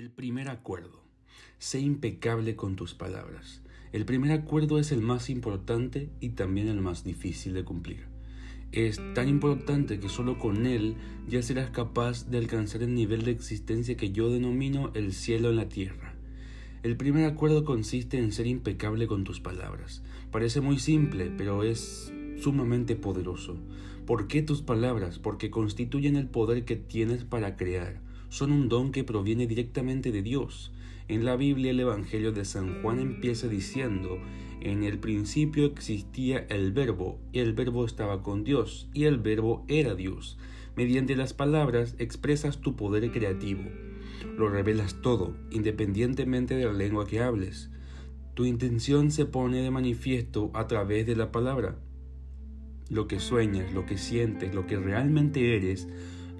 El primer acuerdo. Sé impecable con tus palabras. El primer acuerdo es el más importante y también el más difícil de cumplir. Es tan importante que solo con él ya serás capaz de alcanzar el nivel de existencia que yo denomino el cielo en la tierra. El primer acuerdo consiste en ser impecable con tus palabras. Parece muy simple, pero es sumamente poderoso. ¿Por qué tus palabras? Porque constituyen el poder que tienes para crear son un don que proviene directamente de Dios. En la Biblia el Evangelio de San Juan empieza diciendo, en el principio existía el verbo, y el verbo estaba con Dios, y el verbo era Dios. Mediante las palabras expresas tu poder creativo. Lo revelas todo, independientemente de la lengua que hables. Tu intención se pone de manifiesto a través de la palabra. Lo que sueñas, lo que sientes, lo que realmente eres,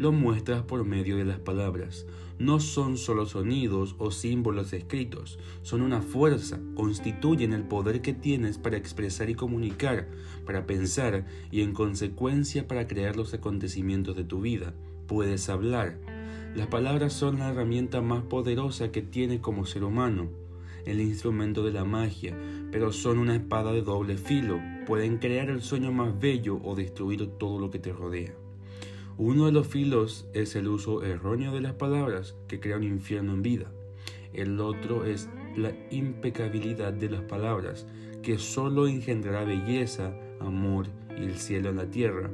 lo muestras por medio de las palabras. No son solo sonidos o símbolos escritos, son una fuerza, constituyen el poder que tienes para expresar y comunicar, para pensar y en consecuencia para crear los acontecimientos de tu vida. Puedes hablar. Las palabras son la herramienta más poderosa que tienes como ser humano el instrumento de la magia, pero son una espada de doble filo. Pueden crear el sueño más bello o destruir todo lo que te rodea. Uno de los filos es el uso erróneo de las palabras que crea un infierno en vida. El otro es la impecabilidad de las palabras que solo engendrará belleza, amor y el cielo en la tierra.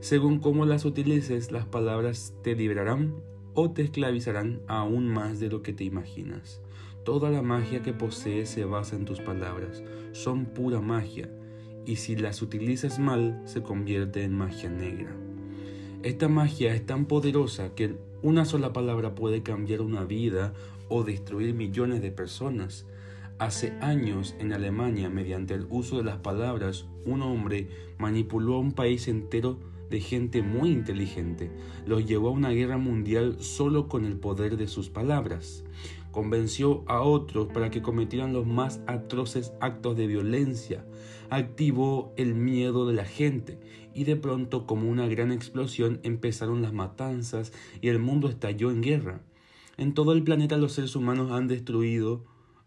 Según cómo las utilices, las palabras te liberarán o te esclavizarán aún más de lo que te imaginas. Toda la magia que posees se basa en tus palabras. Son pura magia y si las utilizas mal se convierte en magia negra. Esta magia es tan poderosa que una sola palabra puede cambiar una vida o destruir millones de personas. Hace años en Alemania, mediante el uso de las palabras, un hombre manipuló a un país entero de gente muy inteligente. Los llevó a una guerra mundial solo con el poder de sus palabras. Convenció a otros para que cometieran los más atroces actos de violencia. Activó el miedo de la gente y de pronto como una gran explosión empezaron las matanzas y el mundo estalló en guerra. En todo el planeta los seres humanos han destruido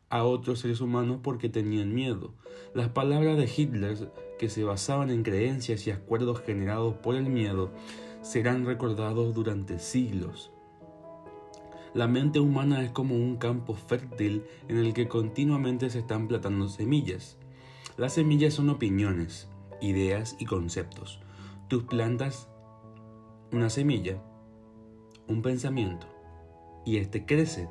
a otros seres humanos porque tenían miedo. Las palabras de Hitler, que se basaban en creencias y acuerdos generados por el miedo, serán recordados durante siglos. La mente humana es como un campo fértil en el que continuamente se están plantando semillas. Las semillas son opiniones, ideas y conceptos. Tú plantas una semilla, un pensamiento, y este crece.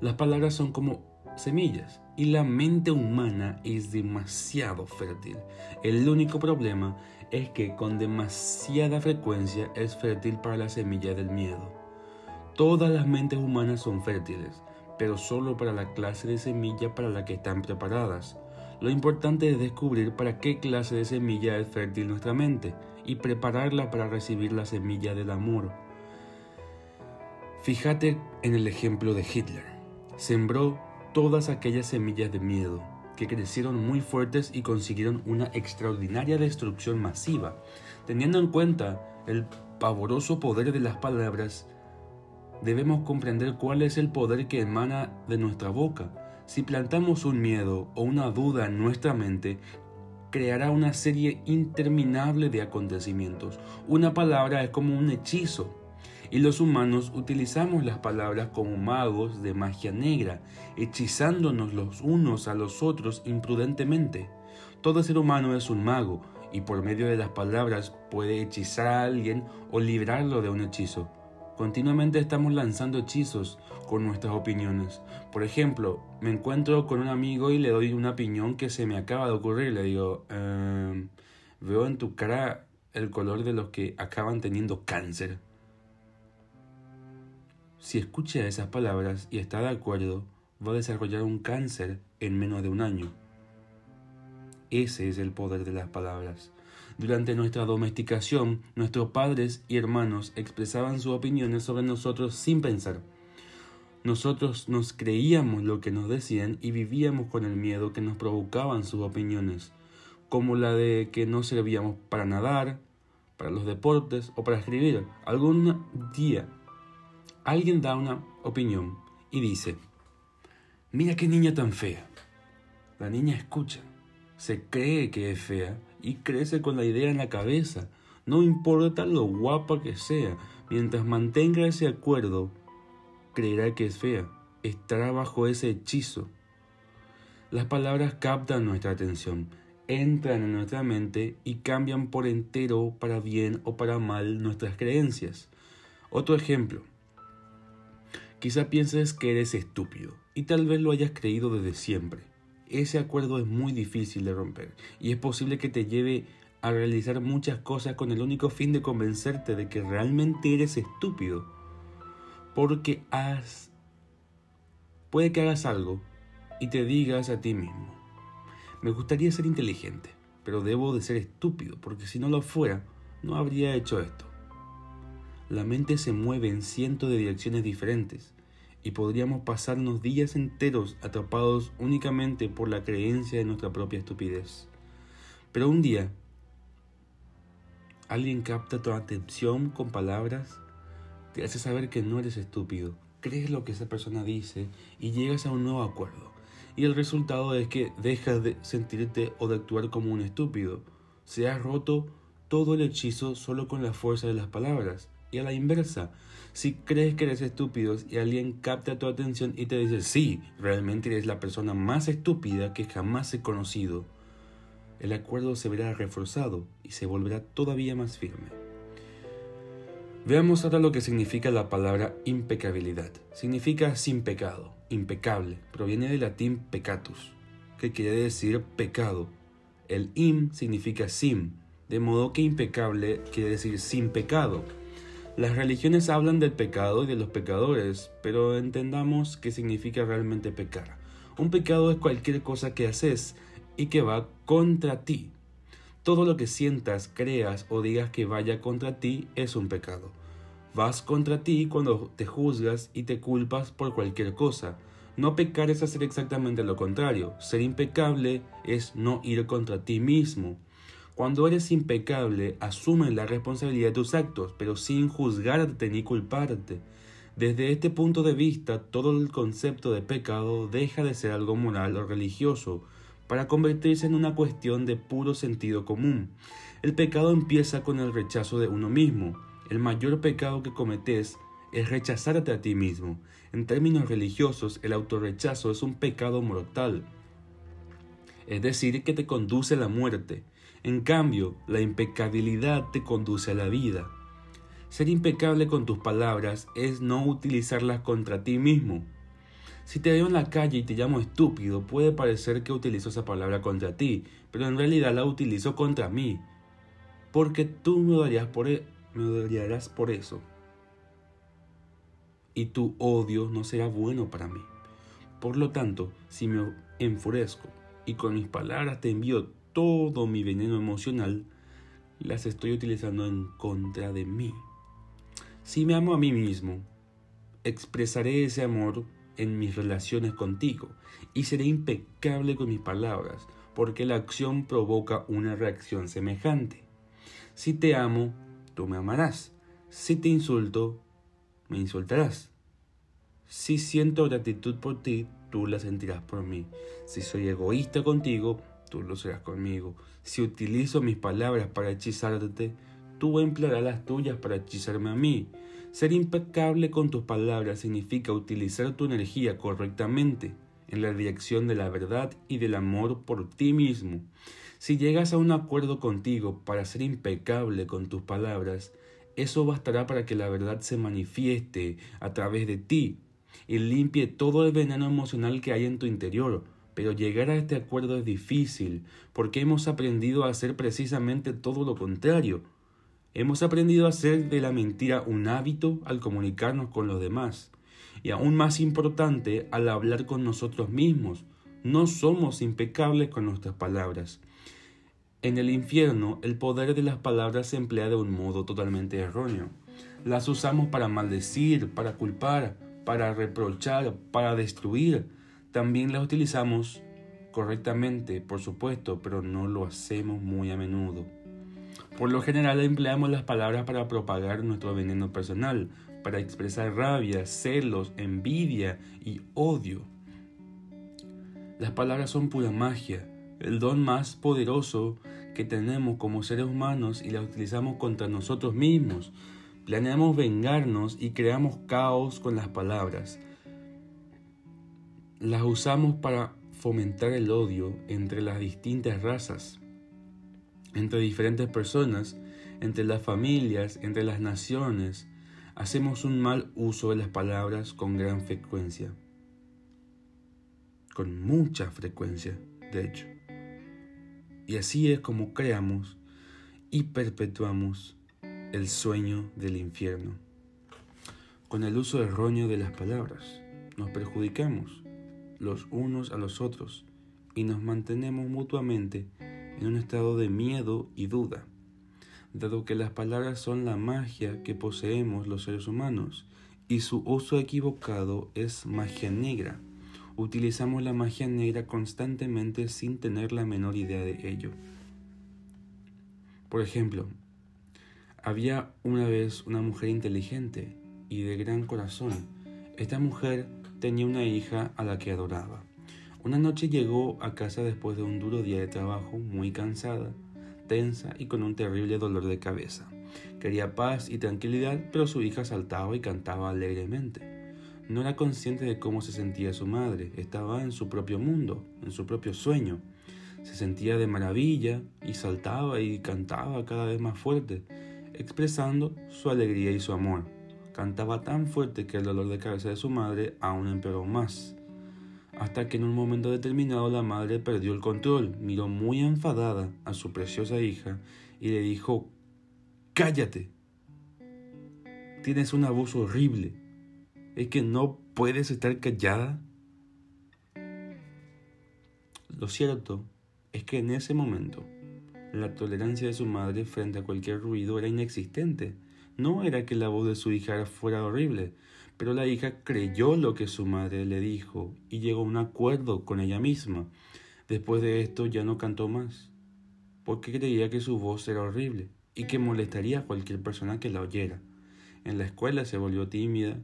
Las palabras son como semillas y la mente humana es demasiado fértil. El único problema es que con demasiada frecuencia es fértil para la semilla del miedo. Todas las mentes humanas son fértiles, pero solo para la clase de semilla para la que están preparadas. Lo importante es descubrir para qué clase de semilla es fértil nuestra mente y prepararla para recibir la semilla del amor. Fíjate en el ejemplo de Hitler. Sembró todas aquellas semillas de miedo que crecieron muy fuertes y consiguieron una extraordinaria destrucción masiva. Teniendo en cuenta el pavoroso poder de las palabras, debemos comprender cuál es el poder que emana de nuestra boca. Si plantamos un miedo o una duda en nuestra mente, creará una serie interminable de acontecimientos. Una palabra es como un hechizo y los humanos utilizamos las palabras como magos de magia negra, hechizándonos los unos a los otros imprudentemente. Todo ser humano es un mago, y por medio de las palabras puede hechizar a alguien o librarlo de un hechizo. Continuamente estamos lanzando hechizos con nuestras opiniones. Por ejemplo, me encuentro con un amigo y le doy una opinión que se me acaba de ocurrir. Le digo, em, veo en tu cara el color de los que acaban teniendo cáncer. Si escucha esas palabras y está de acuerdo, va a desarrollar un cáncer en menos de un año. Ese es el poder de las palabras. Durante nuestra domesticación, nuestros padres y hermanos expresaban sus opiniones sobre nosotros sin pensar. Nosotros nos creíamos lo que nos decían y vivíamos con el miedo que nos provocaban sus opiniones, como la de que no servíamos para nadar, para los deportes o para escribir. Algún día Alguien da una opinión y dice, mira qué niña tan fea. La niña escucha, se cree que es fea y crece con la idea en la cabeza. No importa lo guapa que sea, mientras mantenga ese acuerdo, creerá que es fea, estará bajo ese hechizo. Las palabras captan nuestra atención, entran en nuestra mente y cambian por entero para bien o para mal nuestras creencias. Otro ejemplo. Quizá pienses que eres estúpido y tal vez lo hayas creído desde siempre ese acuerdo es muy difícil de romper y es posible que te lleve a realizar muchas cosas con el único fin de convencerte de que realmente eres estúpido. Porque has... Puede que hagas algo y te digas a ti mismo, me gustaría ser inteligente, pero debo de ser estúpido, porque si no lo fuera, no habría hecho esto. La mente se mueve en cientos de direcciones diferentes y podríamos pasarnos días enteros atrapados únicamente por la creencia de nuestra propia estupidez. Pero un día, alguien capta tu atención con palabras, te hace saber que no eres estúpido, crees lo que esa persona dice y llegas a un nuevo acuerdo. Y el resultado es que dejas de sentirte o de actuar como un estúpido. Se ha roto todo el hechizo solo con la fuerza de las palabras. Y a la inversa, si crees que eres estúpido y alguien capta tu atención y te dice, sí, realmente eres la persona más estúpida que jamás he conocido, el acuerdo se verá reforzado y se volverá todavía más firme. Veamos ahora lo que significa la palabra impecabilidad. Significa sin pecado, impecable. Proviene del latín peccatus, que quiere decir pecado. El im significa sim, de modo que impecable quiere decir sin pecado. Las religiones hablan del pecado y de los pecadores, pero entendamos qué significa realmente pecar. Un pecado es cualquier cosa que haces y que va contra ti. Todo lo que sientas, creas o digas que vaya contra ti es un pecado. Vas contra ti cuando te juzgas y te culpas por cualquier cosa. No pecar es hacer exactamente lo contrario. Ser impecable es no ir contra ti mismo. Cuando eres impecable, asumes la responsabilidad de tus actos, pero sin juzgarte ni culparte. Desde este punto de vista, todo el concepto de pecado deja de ser algo moral o religioso, para convertirse en una cuestión de puro sentido común. El pecado empieza con el rechazo de uno mismo. El mayor pecado que cometes es rechazarte a ti mismo. En términos religiosos, el autorrechazo es un pecado mortal, es decir, que te conduce a la muerte. En cambio, la impecabilidad te conduce a la vida. Ser impecable con tus palabras es no utilizarlas contra ti mismo. Si te veo en la calle y te llamo estúpido, puede parecer que utilizo esa palabra contra ti, pero en realidad la utilizo contra mí, porque tú me odiarás por, e, odiarás por eso. Y tu odio no será bueno para mí. Por lo tanto, si me enfurezco y con mis palabras te envío todo mi veneno emocional, las estoy utilizando en contra de mí. Si me amo a mí mismo, expresaré ese amor en mis relaciones contigo y seré impecable con mis palabras, porque la acción provoca una reacción semejante. Si te amo, tú me amarás. Si te insulto, me insultarás. Si siento gratitud por ti, tú la sentirás por mí. Si soy egoísta contigo, tú lo serás conmigo. Si utilizo mis palabras para hechizarte, tú emplearás las tuyas para hechizarme a mí. Ser impecable con tus palabras significa utilizar tu energía correctamente en la dirección de la verdad y del amor por ti mismo. Si llegas a un acuerdo contigo para ser impecable con tus palabras, eso bastará para que la verdad se manifieste a través de ti y limpie todo el veneno emocional que hay en tu interior, pero llegar a este acuerdo es difícil porque hemos aprendido a hacer precisamente todo lo contrario. Hemos aprendido a hacer de la mentira un hábito al comunicarnos con los demás. Y aún más importante, al hablar con nosotros mismos. No somos impecables con nuestras palabras. En el infierno, el poder de las palabras se emplea de un modo totalmente erróneo. Las usamos para maldecir, para culpar, para reprochar, para destruir también las utilizamos correctamente, por supuesto, pero no lo hacemos muy a menudo. Por lo general empleamos las palabras para propagar nuestro veneno personal, para expresar rabia, celos, envidia y odio. Las palabras son pura magia, el don más poderoso que tenemos como seres humanos y las utilizamos contra nosotros mismos. Planeamos vengarnos y creamos caos con las palabras. Las usamos para fomentar el odio entre las distintas razas, entre diferentes personas, entre las familias, entre las naciones. Hacemos un mal uso de las palabras con gran frecuencia. Con mucha frecuencia, de hecho. Y así es como creamos y perpetuamos el sueño del infierno. Con el uso erróneo de las palabras, nos perjudicamos los unos a los otros y nos mantenemos mutuamente en un estado de miedo y duda, dado que las palabras son la magia que poseemos los seres humanos y su uso equivocado es magia negra. Utilizamos la magia negra constantemente sin tener la menor idea de ello. Por ejemplo, había una vez una mujer inteligente y de gran corazón. Esta mujer tenía una hija a la que adoraba. Una noche llegó a casa después de un duro día de trabajo, muy cansada, tensa y con un terrible dolor de cabeza. Quería paz y tranquilidad, pero su hija saltaba y cantaba alegremente. No era consciente de cómo se sentía su madre, estaba en su propio mundo, en su propio sueño. Se sentía de maravilla y saltaba y cantaba cada vez más fuerte expresando su alegría y su amor. Cantaba tan fuerte que el dolor de cabeza de su madre aún empeoró más. Hasta que en un momento determinado la madre perdió el control, miró muy enfadada a su preciosa hija y le dijo, Cállate. Tienes un abuso horrible. ¿Es que no puedes estar callada? Lo cierto es que en ese momento la tolerancia de su madre frente a cualquier ruido era inexistente. No era que la voz de su hija fuera horrible, pero la hija creyó lo que su madre le dijo y llegó a un acuerdo con ella misma. Después de esto ya no cantó más, porque creía que su voz era horrible y que molestaría a cualquier persona que la oyera. En la escuela se volvió tímida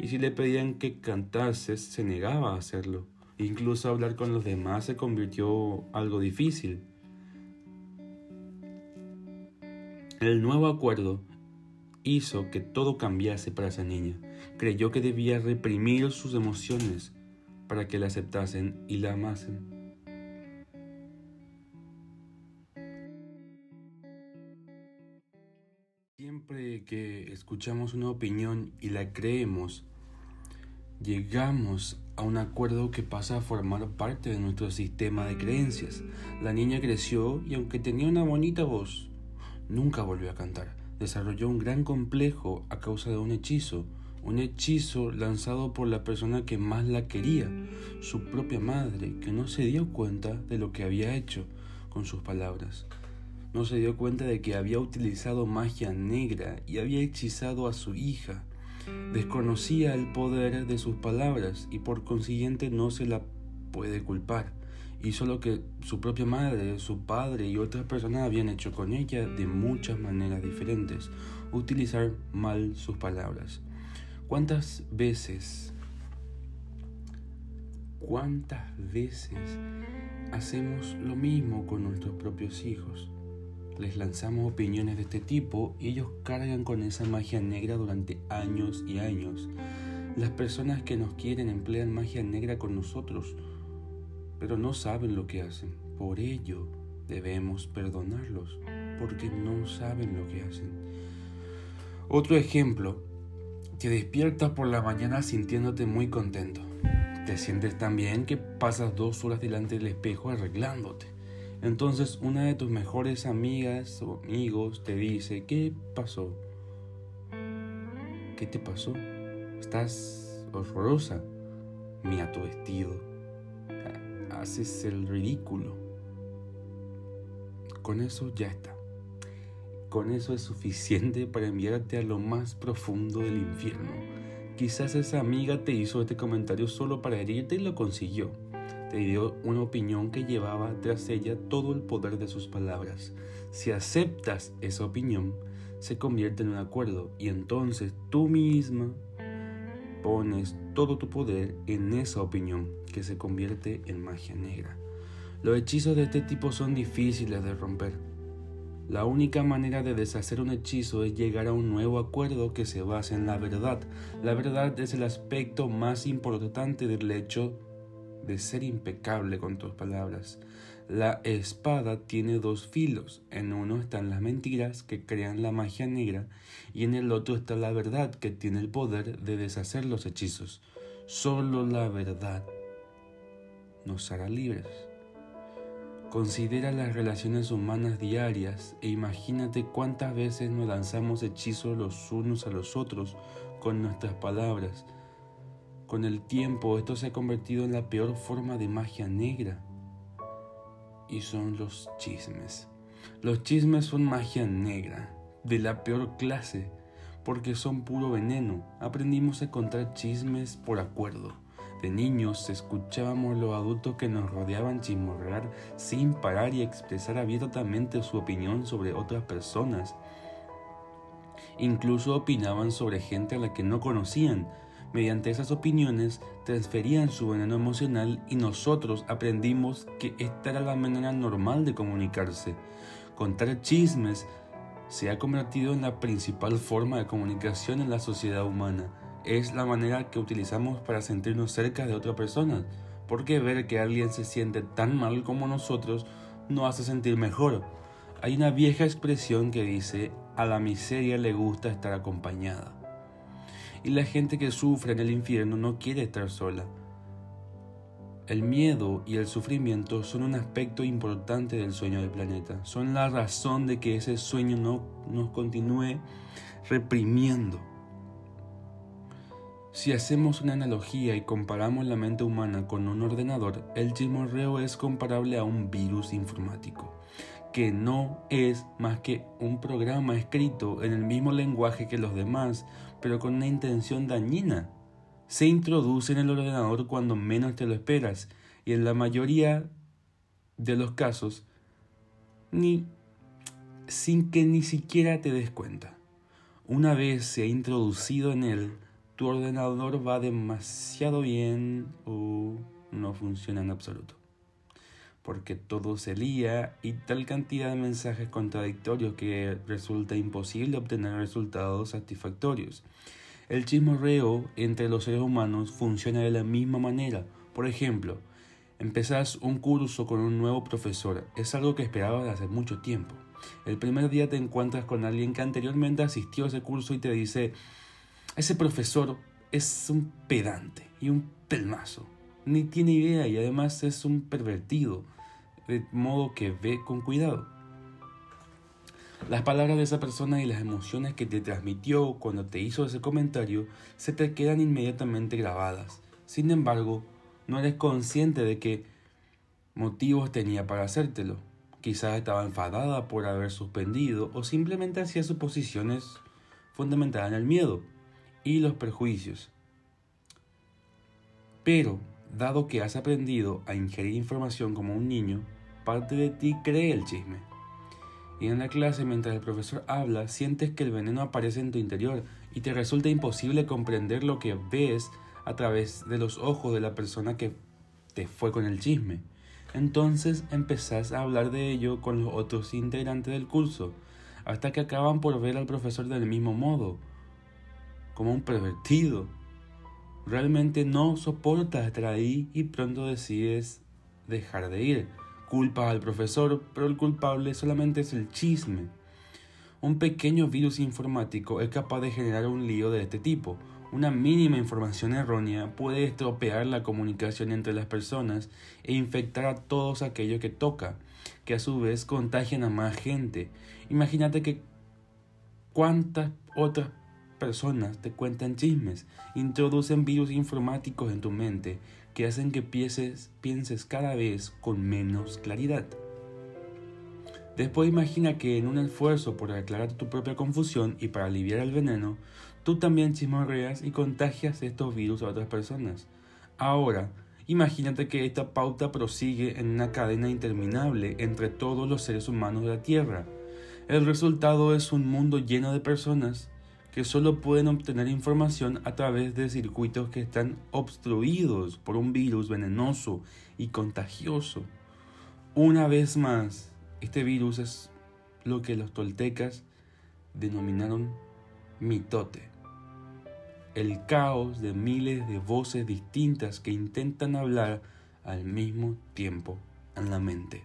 y si le pedían que cantase se negaba a hacerlo. Incluso hablar con los demás se convirtió algo difícil. El nuevo acuerdo hizo que todo cambiase para esa niña. Creyó que debía reprimir sus emociones para que la aceptasen y la amasen. Siempre que escuchamos una opinión y la creemos, llegamos a un acuerdo que pasa a formar parte de nuestro sistema de creencias. La niña creció y aunque tenía una bonita voz, Nunca volvió a cantar. Desarrolló un gran complejo a causa de un hechizo, un hechizo lanzado por la persona que más la quería, su propia madre, que no se dio cuenta de lo que había hecho con sus palabras. No se dio cuenta de que había utilizado magia negra y había hechizado a su hija. Desconocía el poder de sus palabras y por consiguiente no se la puede culpar hizo lo que su propia madre, su padre y otras personas habían hecho con ella de muchas maneras diferentes, utilizar mal sus palabras. ¿Cuántas veces, cuántas veces hacemos lo mismo con nuestros propios hijos? Les lanzamos opiniones de este tipo y ellos cargan con esa magia negra durante años y años. Las personas que nos quieren emplean magia negra con nosotros pero no saben lo que hacen. Por ello debemos perdonarlos, porque no saben lo que hacen. Otro ejemplo, te despiertas por la mañana sintiéndote muy contento. Te sientes tan bien que pasas dos horas delante del espejo arreglándote. Entonces una de tus mejores amigas o amigos te dice, ¿qué pasó? ¿Qué te pasó? Estás horrorosa. Mira tu vestido haces el ridículo. Con eso ya está. Con eso es suficiente para enviarte a lo más profundo del infierno. Quizás esa amiga te hizo este comentario solo para herirte y lo consiguió. Te dio una opinión que llevaba tras ella todo el poder de sus palabras. Si aceptas esa opinión, se convierte en un acuerdo y entonces tú misma pones todo tu poder en esa opinión que se convierte en magia negra. Los hechizos de este tipo son difíciles de romper. La única manera de deshacer un hechizo es llegar a un nuevo acuerdo que se base en la verdad. La verdad es el aspecto más importante del hecho de ser impecable con tus palabras. La espada tiene dos filos. En uno están las mentiras que crean la magia negra y en el otro está la verdad que tiene el poder de deshacer los hechizos. Solo la verdad nos hará libres. Considera las relaciones humanas diarias e imagínate cuántas veces nos lanzamos hechizos los unos a los otros con nuestras palabras con el tiempo esto se ha convertido en la peor forma de magia negra. Y son los chismes. Los chismes son magia negra, de la peor clase, porque son puro veneno. Aprendimos a contar chismes por acuerdo. De niños escuchábamos los adultos que nos rodeaban chismorrear sin parar y expresar abiertamente su opinión sobre otras personas. Incluso opinaban sobre gente a la que no conocían, Mediante esas opiniones transferían su veneno emocional y nosotros aprendimos que esta era la manera normal de comunicarse. Contar chismes se ha convertido en la principal forma de comunicación en la sociedad humana. Es la manera que utilizamos para sentirnos cerca de otra persona, porque ver que alguien se siente tan mal como nosotros nos hace sentir mejor. Hay una vieja expresión que dice, a la miseria le gusta estar acompañada y la gente que sufre en el infierno no quiere estar sola. El miedo y el sufrimiento son un aspecto importante del sueño del planeta, son la razón de que ese sueño no nos continúe reprimiendo. Si hacemos una analogía y comparamos la mente humana con un ordenador, el chismorreo es comparable a un virus informático, que no es más que un programa escrito en el mismo lenguaje que los demás pero con una intención dañina. Se introduce en el ordenador cuando menos te lo esperas y en la mayoría de los casos ni sin que ni siquiera te des cuenta. Una vez se ha introducido en él, tu ordenador va demasiado bien o no funciona en absoluto. Porque todo se lía y tal cantidad de mensajes contradictorios que resulta imposible obtener resultados satisfactorios. El chismorreo entre los seres humanos funciona de la misma manera. Por ejemplo, empezás un curso con un nuevo profesor. Es algo que esperabas hace mucho tiempo. El primer día te encuentras con alguien que anteriormente asistió a ese curso y te dice, ese profesor es un pedante y un pelmazo. Ni tiene idea y además es un pervertido. De modo que ve con cuidado. Las palabras de esa persona y las emociones que te transmitió cuando te hizo ese comentario se te quedan inmediatamente grabadas. Sin embargo, no eres consciente de qué motivos tenía para hacértelo. Quizás estaba enfadada por haber suspendido o simplemente hacía suposiciones fundamentadas en el miedo y los perjuicios. Pero, dado que has aprendido a ingerir información como un niño, parte de ti cree el chisme y en la clase mientras el profesor habla sientes que el veneno aparece en tu interior y te resulta imposible comprender lo que ves a través de los ojos de la persona que te fue con el chisme. Entonces empezás a hablar de ello con los otros integrantes del curso, hasta que acaban por ver al profesor del mismo modo, como un pervertido. Realmente no soportas estar ahí y pronto decides dejar de ir culpa al profesor, pero el culpable solamente es el chisme. Un pequeño virus informático es capaz de generar un lío de este tipo. Una mínima información errónea puede estropear la comunicación entre las personas e infectar a todos aquellos que toca, que a su vez contagian a más gente. Imagínate que cuántas otras personas te cuentan chismes, introducen virus informáticos en tu mente que hacen que pienses, pienses cada vez con menos claridad. Después imagina que en un esfuerzo por aclarar tu propia confusión y para aliviar el veneno, tú también chismorreas y contagias estos virus a otras personas. Ahora, imagínate que esta pauta prosigue en una cadena interminable entre todos los seres humanos de la Tierra. El resultado es un mundo lleno de personas que solo pueden obtener información a través de circuitos que están obstruidos por un virus venenoso y contagioso. Una vez más, este virus es lo que los toltecas denominaron mitote. El caos de miles de voces distintas que intentan hablar al mismo tiempo en la mente.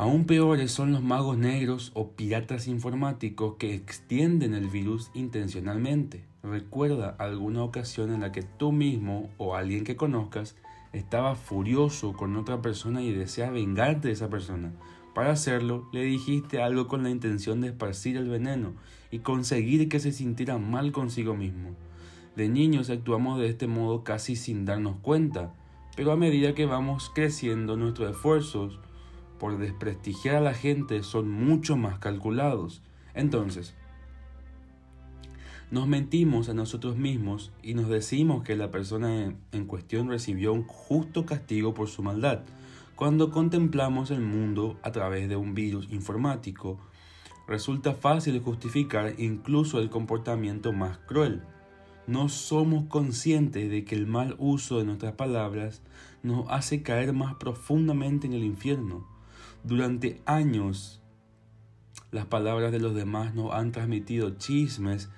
Aún peores son los magos negros o piratas informáticos que extienden el virus intencionalmente. Recuerda alguna ocasión en la que tú mismo o alguien que conozcas estaba furioso con otra persona y desea vengarte de esa persona. Para hacerlo, le dijiste algo con la intención de esparcir el veneno y conseguir que se sintiera mal consigo mismo. De niños actuamos de este modo casi sin darnos cuenta, pero a medida que vamos creciendo nuestros esfuerzos por desprestigiar a la gente son mucho más calculados. Entonces, nos mentimos a nosotros mismos y nos decimos que la persona en cuestión recibió un justo castigo por su maldad. Cuando contemplamos el mundo a través de un virus informático, resulta fácil justificar incluso el comportamiento más cruel. No somos conscientes de que el mal uso de nuestras palabras nos hace caer más profundamente en el infierno. Durante años, las palabras de los demás nos han transmitido chismes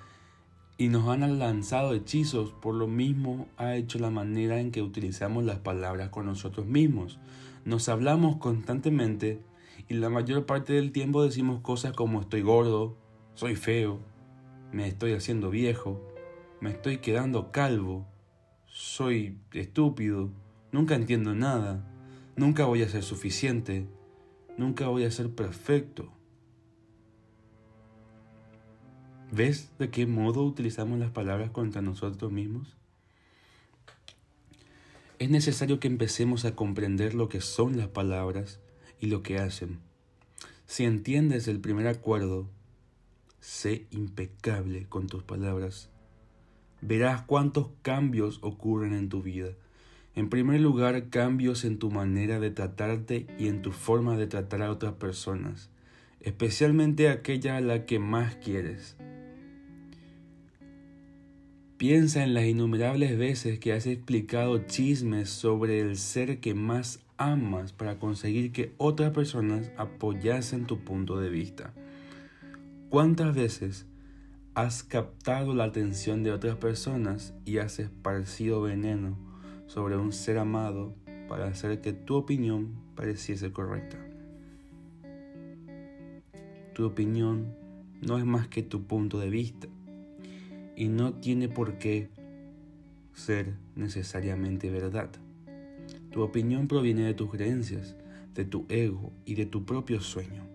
y nos han lanzado hechizos. Por lo mismo ha hecho la manera en que utilizamos las palabras con nosotros mismos. Nos hablamos constantemente y la mayor parte del tiempo decimos cosas como estoy gordo, soy feo, me estoy haciendo viejo, me estoy quedando calvo, soy estúpido, nunca entiendo nada, nunca voy a ser suficiente, Nunca voy a ser perfecto. ¿Ves de qué modo utilizamos las palabras contra nosotros mismos? Es necesario que empecemos a comprender lo que son las palabras y lo que hacen. Si entiendes el primer acuerdo, sé impecable con tus palabras. Verás cuántos cambios ocurren en tu vida en primer lugar, cambios en tu manera de tratarte y en tu forma de tratar a otras personas, especialmente aquella a la que más quieres. Piensa en las innumerables veces que has explicado chismes sobre el ser que más amas para conseguir que otras personas apoyasen tu punto de vista. ¿Cuántas veces has captado la atención de otras personas y has esparcido veneno? Sobre un ser amado para hacer que tu opinión pareciese correcta. Tu opinión no es más que tu punto de vista y no tiene por qué ser necesariamente verdad. Tu opinión proviene de tus creencias, de tu ego y de tu propio sueño.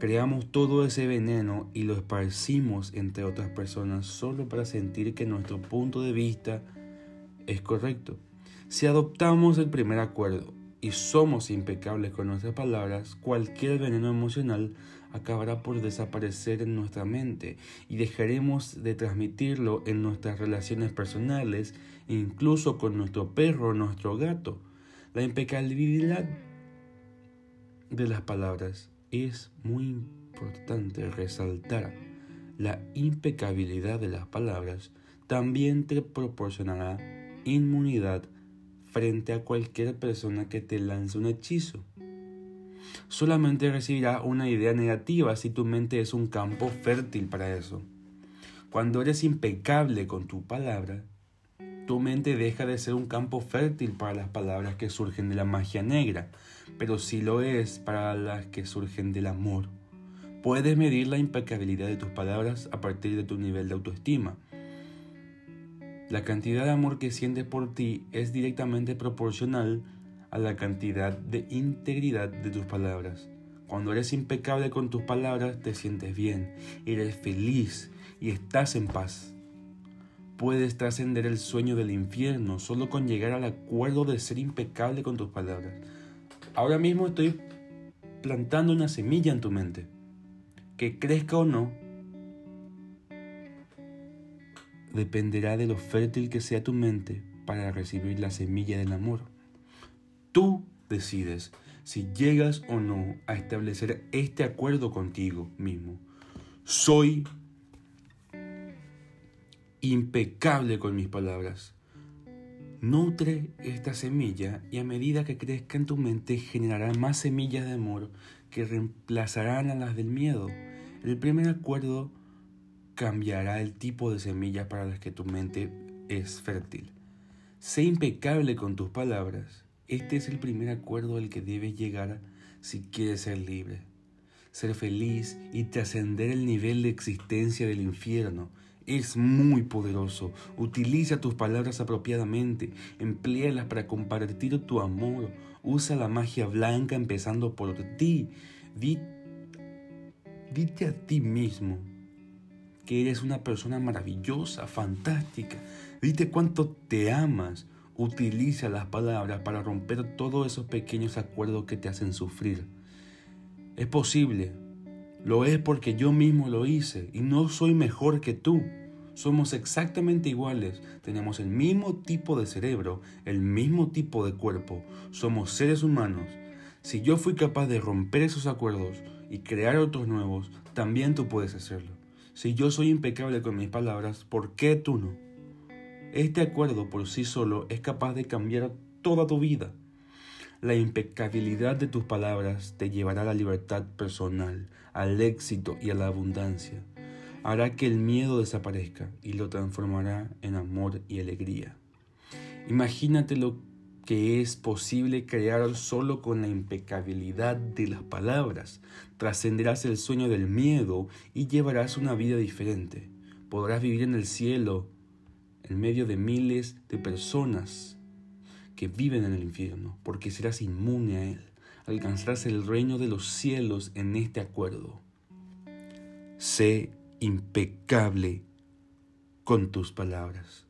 Creamos todo ese veneno y lo esparcimos entre otras personas solo para sentir que nuestro punto de vista es correcto. Si adoptamos el primer acuerdo y somos impecables con nuestras palabras, cualquier veneno emocional acabará por desaparecer en nuestra mente y dejaremos de transmitirlo en nuestras relaciones personales, incluso con nuestro perro o nuestro gato. La impecabilidad de las palabras es muy importante resaltar. La impecabilidad de las palabras también te proporcionará inmunidad frente a cualquier persona que te lance un hechizo. Solamente recibirá una idea negativa si tu mente es un campo fértil para eso. Cuando eres impecable con tu palabra, tu mente deja de ser un campo fértil para las palabras que surgen de la magia negra, pero sí lo es para las que surgen del amor. Puedes medir la impecabilidad de tus palabras a partir de tu nivel de autoestima. La cantidad de amor que sientes por ti es directamente proporcional a la cantidad de integridad de tus palabras. Cuando eres impecable con tus palabras, te sientes bien, eres feliz y estás en paz. Puedes trascender el sueño del infierno solo con llegar al acuerdo de ser impecable con tus palabras. Ahora mismo estoy plantando una semilla en tu mente. Que crezca o no, dependerá de lo fértil que sea tu mente para recibir la semilla del amor. Tú decides si llegas o no a establecer este acuerdo contigo mismo. Soy impecable con mis palabras. Nutre esta semilla y a medida que crezca en tu mente generará más semillas de amor que reemplazarán a las del miedo. El primer acuerdo cambiará el tipo de semilla para las que tu mente es fértil. Sé impecable con tus palabras. Este es el primer acuerdo al que debes llegar si quieres ser libre. Ser feliz y trascender el nivel de existencia del infierno es muy poderoso. Utiliza tus palabras apropiadamente. Empléalas para compartir tu amor. Usa la magia blanca empezando por ti. dite a ti mismo que eres una persona maravillosa, fantástica. Dite cuánto te amas. Utiliza las palabras para romper todos esos pequeños acuerdos que te hacen sufrir. Es posible. Lo es porque yo mismo lo hice y no soy mejor que tú. Somos exactamente iguales, tenemos el mismo tipo de cerebro, el mismo tipo de cuerpo, somos seres humanos. Si yo fui capaz de romper esos acuerdos y crear otros nuevos, también tú puedes hacerlo. Si yo soy impecable con mis palabras, ¿por qué tú no? Este acuerdo por sí solo es capaz de cambiar toda tu vida. La impecabilidad de tus palabras te llevará a la libertad personal, al éxito y a la abundancia. Hará que el miedo desaparezca y lo transformará en amor y alegría. Imagínate lo que es posible crear solo con la impecabilidad de las palabras. Trascenderás el sueño del miedo y llevarás una vida diferente. Podrás vivir en el cielo en medio de miles de personas que viven en el infierno, porque serás inmune a él. Alcanzarás el reino de los cielos en este acuerdo. Sé impecable con tus palabras.